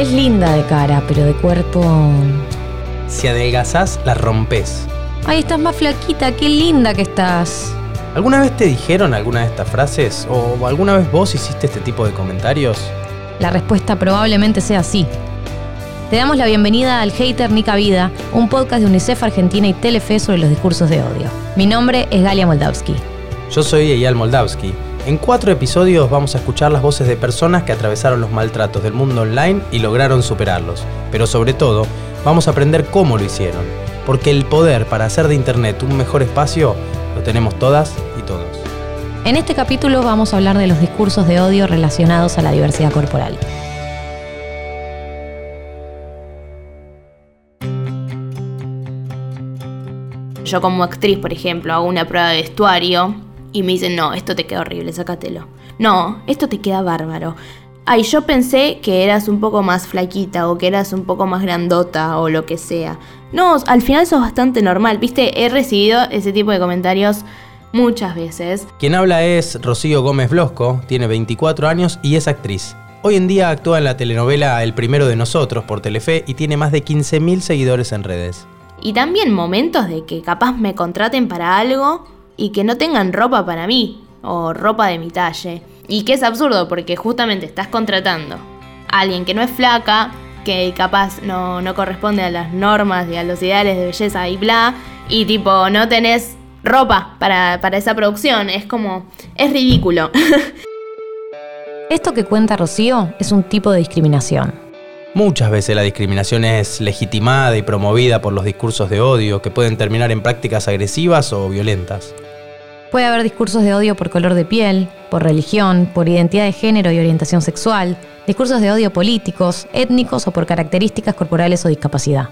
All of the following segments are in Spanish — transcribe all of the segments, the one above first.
Es linda de cara, pero de cuerpo... Si adelgazás, la rompes. Ay, estás más flaquita, qué linda que estás. ¿Alguna vez te dijeron alguna de estas frases? ¿O alguna vez vos hiciste este tipo de comentarios? La respuesta probablemente sea sí. Te damos la bienvenida al Hater Nica Vida, un podcast de UNICEF Argentina y Telefe sobre los discursos de odio. Mi nombre es Galia Moldavsky. Yo soy Eyal Moldavsky. En cuatro episodios vamos a escuchar las voces de personas que atravesaron los maltratos del mundo online y lograron superarlos. Pero sobre todo, vamos a aprender cómo lo hicieron. Porque el poder para hacer de Internet un mejor espacio lo tenemos todas y todos. En este capítulo vamos a hablar de los discursos de odio relacionados a la diversidad corporal. Yo como actriz, por ejemplo, hago una prueba de vestuario y me dicen, no, esto te queda horrible, sácatelo. No, esto te queda bárbaro. Ay, yo pensé que eras un poco más flaquita o que eras un poco más grandota o lo que sea. No, al final sos bastante normal, viste, he recibido ese tipo de comentarios muchas veces. Quien habla es Rocío Gómez Blosco, tiene 24 años y es actriz. Hoy en día actúa en la telenovela El primero de nosotros por Telefe y tiene más de 15.000 seguidores en redes. Y también momentos de que capaz me contraten para algo y que no tengan ropa para mí o ropa de mi talle. Y que es absurdo porque justamente estás contratando a alguien que no es flaca, que capaz no, no corresponde a las normas y a los ideales de belleza y bla, y tipo no tenés ropa para, para esa producción. Es como, es ridículo. Esto que cuenta Rocío es un tipo de discriminación. Muchas veces la discriminación es legitimada y promovida por los discursos de odio que pueden terminar en prácticas agresivas o violentas. Puede haber discursos de odio por color de piel, por religión, por identidad de género y orientación sexual, discursos de odio políticos, étnicos o por características corporales o discapacidad.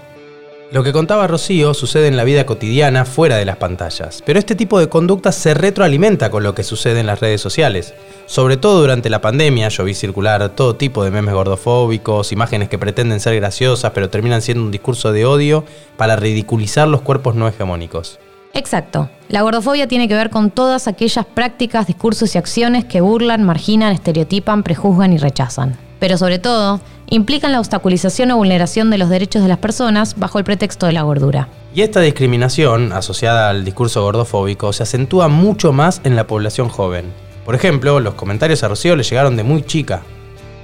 Lo que contaba Rocío sucede en la vida cotidiana fuera de las pantallas, pero este tipo de conducta se retroalimenta con lo que sucede en las redes sociales. Sobre todo durante la pandemia yo vi circular todo tipo de memes gordofóbicos, imágenes que pretenden ser graciosas pero terminan siendo un discurso de odio para ridiculizar los cuerpos no hegemónicos. Exacto. La gordofobia tiene que ver con todas aquellas prácticas, discursos y acciones que burlan, marginan, estereotipan, prejuzgan y rechazan. Pero sobre todo, implican la obstaculización o vulneración de los derechos de las personas bajo el pretexto de la gordura. Y esta discriminación, asociada al discurso gordofóbico, se acentúa mucho más en la población joven. Por ejemplo, los comentarios a Rocío le llegaron de muy chica.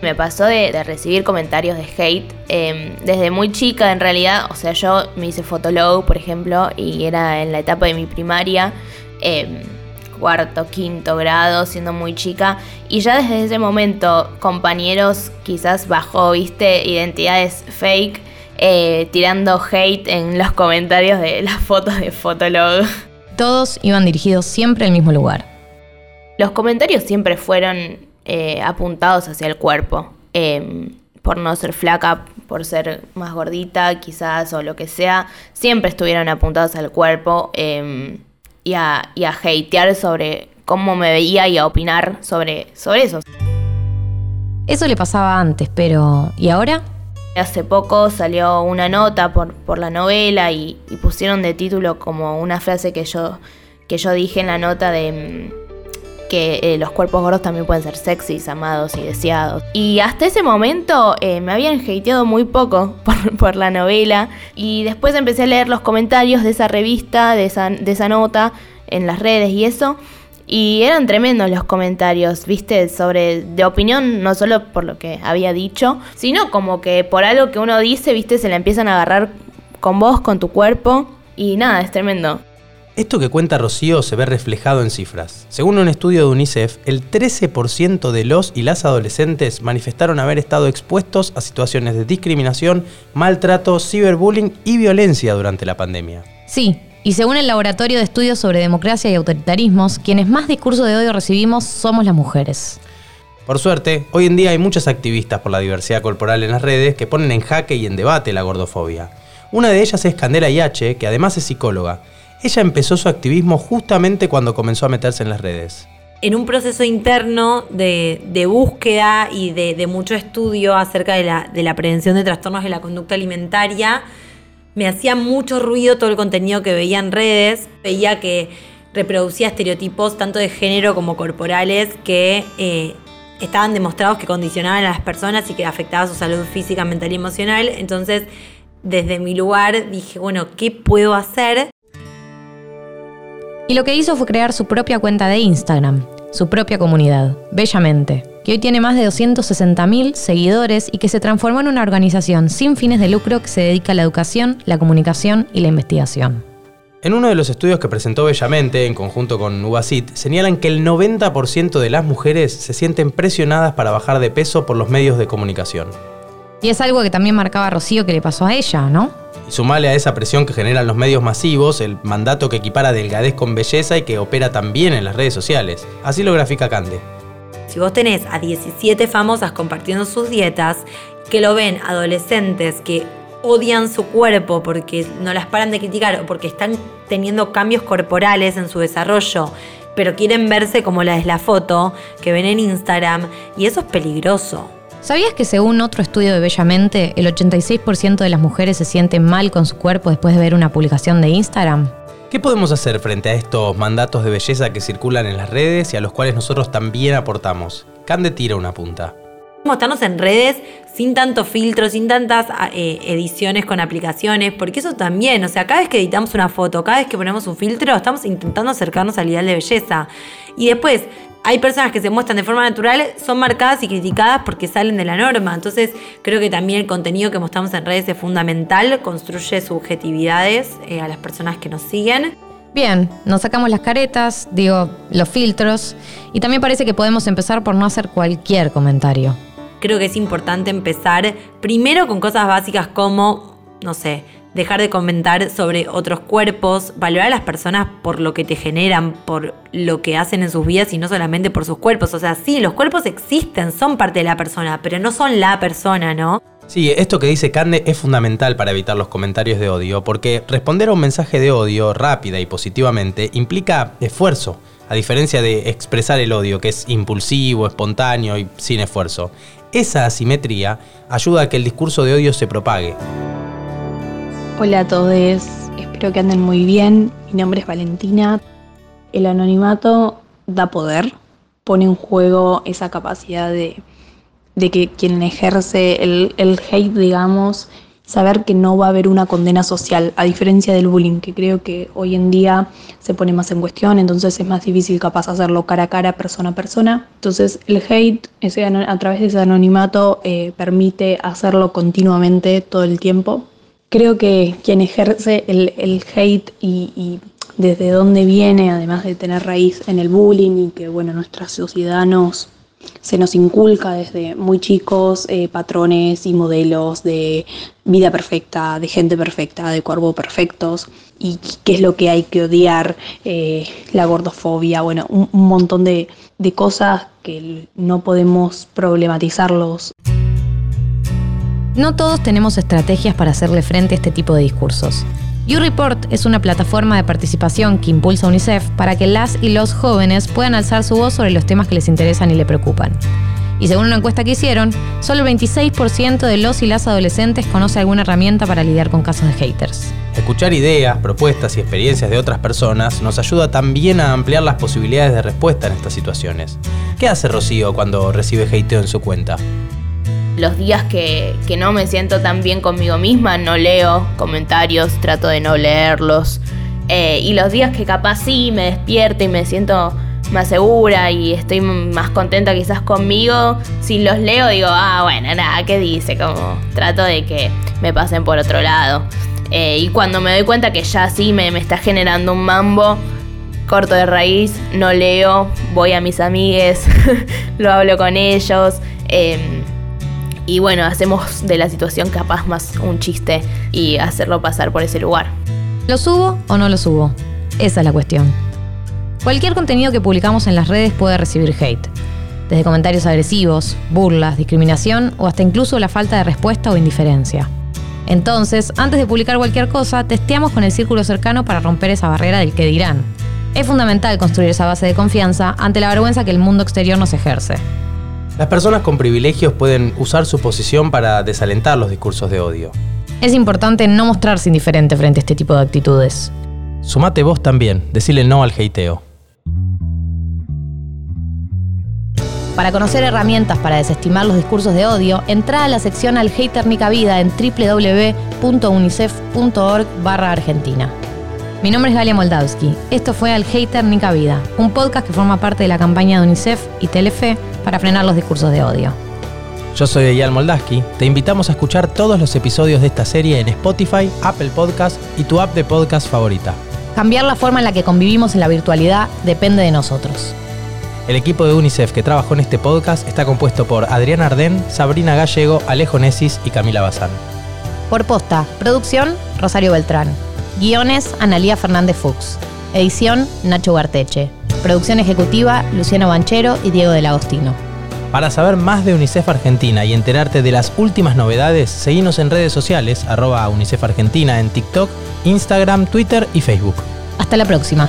Me pasó de, recibir comentarios de hate em, desde muy chica en realidad. O sea, yo me hice fotolog, por ejemplo, y era en la etapa de mi primaria, em, cuarto, quinto grado, siendo muy chica. Y ya desde ese momento, compañeros quizás bajo, viste, identidades fake, eh, tirando hate en los comentarios de las fotos de Fotolog. Todos iban dirigidos siempre al mismo lugar. Los comentarios siempre fueron eh, apuntados hacia el cuerpo. Em, por no ser flaca, por ser más gordita quizás o lo que sea, siempre estuvieron apuntados al cuerpo em, y, a, y, a, hatear sobre cómo me veía y a opinar sobre, sobre eso. Eso le pasaba antes, pero ¿y ahora? Hace poco salió una nota por, por la novela y, y, pusieron de título como una frase que yo, que yo dije en la nota de em, eh, los cuerpos gordos también pueden ser sexys, amados y deseados. Y hasta ese momento eh, me habían hateado muy poco por, la novela y después empecé a leer los comentarios de esa revista, de esa, de esa nota en las redes y eso. Y eran tremendos los comentarios, viste, sobre de opinión, no solo por lo que había dicho, sino como que por algo que uno dice, viste, se la empiezan a agarrar con vos, con tu cuerpo. Y nada, es tremendo. Esto que cuenta Rocío se ve reflejado en cifras. Según un estudio de UNICEF, el 13% de los y las adolescentes manifestaron haber estado expuestos a situaciones de discriminación, maltrato, ciberbullying y violencia durante la pandemia. Sí, y según el Laboratorio de Estudios sobre Democracia y Autoritarismos, quienes más discurso de odio recibimos somos las mujeres. Por suerte, hoy en día hay muchas activistas por la diversidad corporal en las redes que ponen en jaque y en debate la gordofobia. Una de ellas es Candela Iache, que además es psicóloga ella empezó su activismo justamente cuando comenzó a meterse en las redes. En un proceso interno de, búsqueda y de, mucho estudio acerca de la, prevención de trastornos de la conducta alimentaria, me hacía mucho ruido todo el contenido que veía en redes. Veía que reproducía estereotipos tanto de género como corporales que eh, estaban demostrados que condicionaban a las personas y que afectaba su salud física, mental y emocional. Entonces, desde mi lugar dije, bueno, ¿qué puedo hacer? Y lo que hizo fue crear su propia cuenta de Instagram, su propia comunidad, Bellamente, que hoy tiene más de 260.000 seguidores y que se transformó en una organización sin fines de lucro que se dedica a la educación, la comunicación y la investigación. En uno de los estudios que presentó Bellamente, en conjunto con UBASIT, señalan que el 90% de las mujeres se sienten presionadas para bajar de peso por los medios de comunicación. Y es algo que también marcaba Rocío que le pasó a ella, ¿no? Y sumale a esa presión que generan los medios masivos, el mandato que equipara delgadez con belleza y que opera también en las redes sociales. Así lo grafica Cande. Si vos tenés a 17 famosas compartiendo sus dietas, que lo ven adolescentes que odian su cuerpo porque no las paran de criticar o porque están teniendo cambios corporales en su desarrollo, pero quieren verse como la es la foto que ven en Instagram, y eso es peligroso. ¿Sabías que según otro estudio de Bellamente, el 86% de las mujeres se sienten mal con su cuerpo después de ver una publicación de Instagram? ¿Qué podemos hacer frente a estos mandatos de belleza que circulan en las redes y a los cuales nosotros también aportamos? Cande tira una punta. Mostrarnos en redes sin tanto filtro, sin tantas ah, eh, ediciones con aplicaciones, porque eso también, o sea, cada vez que editamos una foto, cada vez que ponemos un filtro, estamos intentando acercarnos al ideal de belleza. Y después, hay personas que se muestran de forma natural, son marcadas y criticadas porque salen de la norma. Entonces, creo que también el contenido que mostramos en redes es fundamental, construye subjetividades eh, a las personas que nos siguen. Bien, nos sacamos las caretas, digo, los filtros, y también parece que podemos empezar por no hacer cualquier comentario. Creo que es importante empezar primero con cosas básicas como, no sé, dejar de comentar sobre otros cuerpos, valorar a las personas por lo que te generan, por lo que hacen en sus vidas y no solamente por sus cuerpos. O sea, sí, los cuerpos existen, son parte de la persona, pero no son la persona, ¿no? Sí, esto que dice Cande es fundamental para evitar los comentarios de odio, porque responder a un mensaje de odio rápida y positivamente implica esfuerzo, a diferencia de expresar el odio, que es impulsivo, espontáneo y sin esfuerzo. Esa asimetría ayuda a que el discurso de odio se propague. Hola a todos, espero que anden muy bien. Mi nombre es Valentina. El anonimato da poder, pone en juego esa capacidad de, que quien ejerce el, el, hate, digamos, saber que no va a haber una condena social, a diferencia del bullying, que creo que hoy en día se pone más en cuestión, entonces es más difícil capaz hacerlo cara a cara, persona a persona. Entonces el hate ese, a través de ese anonimato eh, permite hacerlo continuamente todo el tiempo creo que quien ejerce el, hate y, desde dónde viene, además de tener raíz en el bullying y que bueno, nuestra sociedad nos, se nos inculca desde muy chicos eh, patrones y modelos de vida perfecta, de gente perfecta, de cuerpo perfectos y qué es lo que hay que odiar, eh, la gordofobia, bueno, un, un montón de, de cosas que no podemos problematizarlos. No todos tenemos estrategias para hacerle frente a este tipo de discursos. YouReport es una plataforma de participación que impulsa UNICEF para que las y los jóvenes puedan alzar su voz sobre los temas que les interesan y le preocupan. Y según una encuesta que hicieron, solo el 26% de los y las adolescentes conoce alguna herramienta para lidiar con casos de haters. Escuchar ideas, propuestas y experiencias de otras personas nos ayuda también a ampliar las posibilidades de respuesta en estas situaciones. ¿Qué hace Rocío cuando recibe hateo en su cuenta? Los días que, no me siento tan bien conmigo misma, no leo comentarios, trato de no leerlos. Eh, y los días que capaz sí me despierto y me siento más segura y estoy más contenta quizás conmigo, si los leo digo, ah, bueno, nada, ¿qué dice? Como trato de que me pasen por otro lado. Eh, y cuando me doy cuenta que ya sí me, me está generando un mambo, corto de raíz, no leo, voy a mis amigues, lo hablo con ellos. Em, y bueno, hacemos de la situación capaz más un chiste y hacerlo pasar por ese lugar. ¿Lo subo o no lo subo? Esa es la cuestión. Cualquier contenido que publicamos en las redes puede recibir hate, desde comentarios agresivos, burlas, discriminación o hasta incluso la falta de respuesta o indiferencia. Entonces, antes de publicar cualquier cosa, testeamos con el círculo cercano para romper esa barrera del que dirán. Es fundamental construir esa base de confianza ante la vergüenza que el mundo exterior nos ejerce. Las personas con privilegios pueden usar su posición para desalentar los discursos de odio. Es importante no mostrarse indiferente frente a este tipo de actitudes. Sumate vos también, decile no al hateo. Para conocer herramientas para desestimar los discursos de odio, entra a la sección Al Hater Nica Vida en www.unicef.org Argentina. Mi nombre es Galia Moldavsky. Esto fue Al Hater Nica Vida, un podcast que forma parte de la campaña de UNICEF y Telefe para frenar los discursos de odio. Yo soy Eyal Moldaski. Te invitamos a escuchar todos los episodios de esta serie en Spotify, Apple Podcast y tu app de podcast favorita. Cambiar la forma en la que convivimos en la virtualidad depende de nosotros. El equipo de UNICEF que trabajó en este podcast está compuesto por Adriana Ardén, Sabrina Gallego, Alejo Nesis y Camila Bazán. Por posta, producción, Rosario Beltrán. Guiones, Analía Fernández Fuchs. Edición, Nacho Garteche. Producción ejecutiva, Luciano Banchero y Diego del Agostino. Para saber más de UNICEF Argentina y enterarte de las últimas novedades, seguimos en redes sociales, arroba UNICEF Argentina en TikTok, Instagram, Twitter y Facebook. Hasta la próxima.